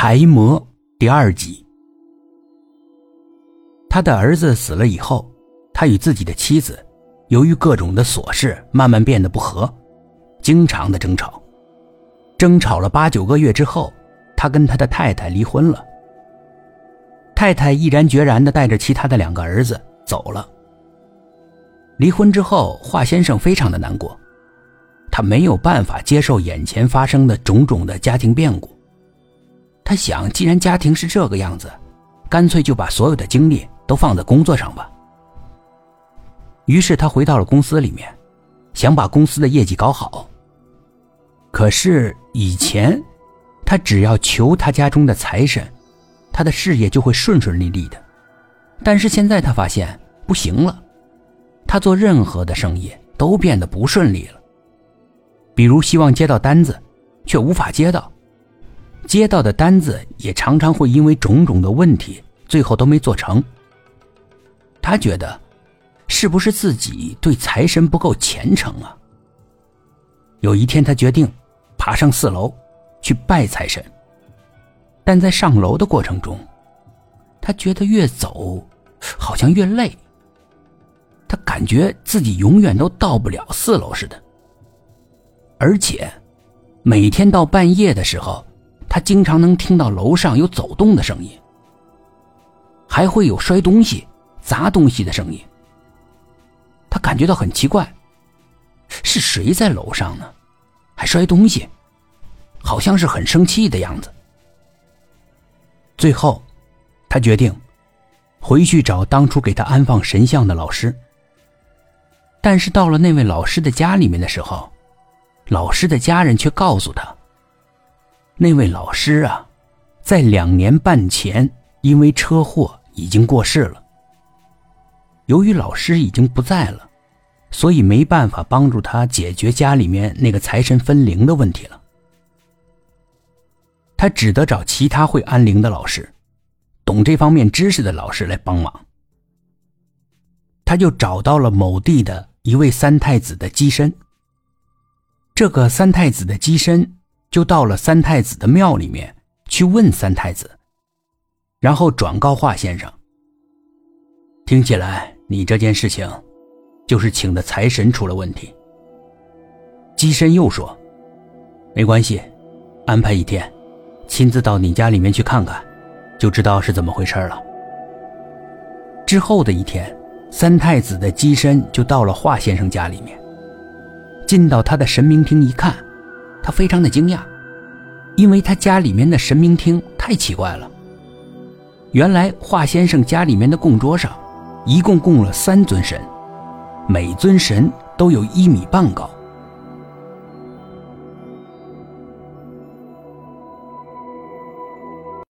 财魔第二集。他的儿子死了以后，他与自己的妻子由于各种的琐事，慢慢变得不和，经常的争吵。争吵了八九个月之后，他跟他的太太离婚了。太太毅然决然的带着其他的两个儿子走了。离婚之后，华先生非常的难过，他没有办法接受眼前发生的种种的家庭变故。他想，既然家庭是这个样子，干脆就把所有的精力都放在工作上吧。于是他回到了公司里面，想把公司的业绩搞好。可是以前，他只要求他家中的财神，他的事业就会顺顺利利的。但是现在他发现不行了。他做任何的生意都变得不顺利了，比如希望接到单子，却无法接到；接到的单子也常常会因为种种的问题，最后都没做成。他觉得，是不是自己对财神不够虔诚啊？有一天，他决定爬上四楼去拜财神，但在上楼的过程中，他觉得越走好像越累。他感觉自己永远都到不了四楼似的，而且每天到半夜的时候，他经常能听到楼上有走动的声音，还会有摔东西、砸东西的声音。他感觉到很奇怪，是谁在楼上呢？还摔东西，好像是很生气的样子。最后，他决定回去找当初给他安放神像的老师。但是到了那位老师的家里面的时候，老师的家人却告诉他，那位老师啊，在两年半前因为车祸已经过世了。由于老师已经不在了，所以没办法帮助他解决家里面那个财神分灵的问题了。他只得找其他会安灵的老师，懂这方面知识的老师来帮忙。他就找到了某地的一位三太子的机身。这个三太子的机身就到了三太子的庙里面去问三太子，然后转告华先生。听起来你这件事情，就是请的财神出了问题。机身又说：“没关系，安排一天，亲自到你家里面去看看，就知道是怎么回事了。”之后的一天。三太子的机身就到了华先生家里面。进到他的神明厅一看，他非常的惊讶，因为他家里面的神明厅太奇怪了。原来华先生家里面的供桌上，一共供了三尊神，每尊神都有一米半高，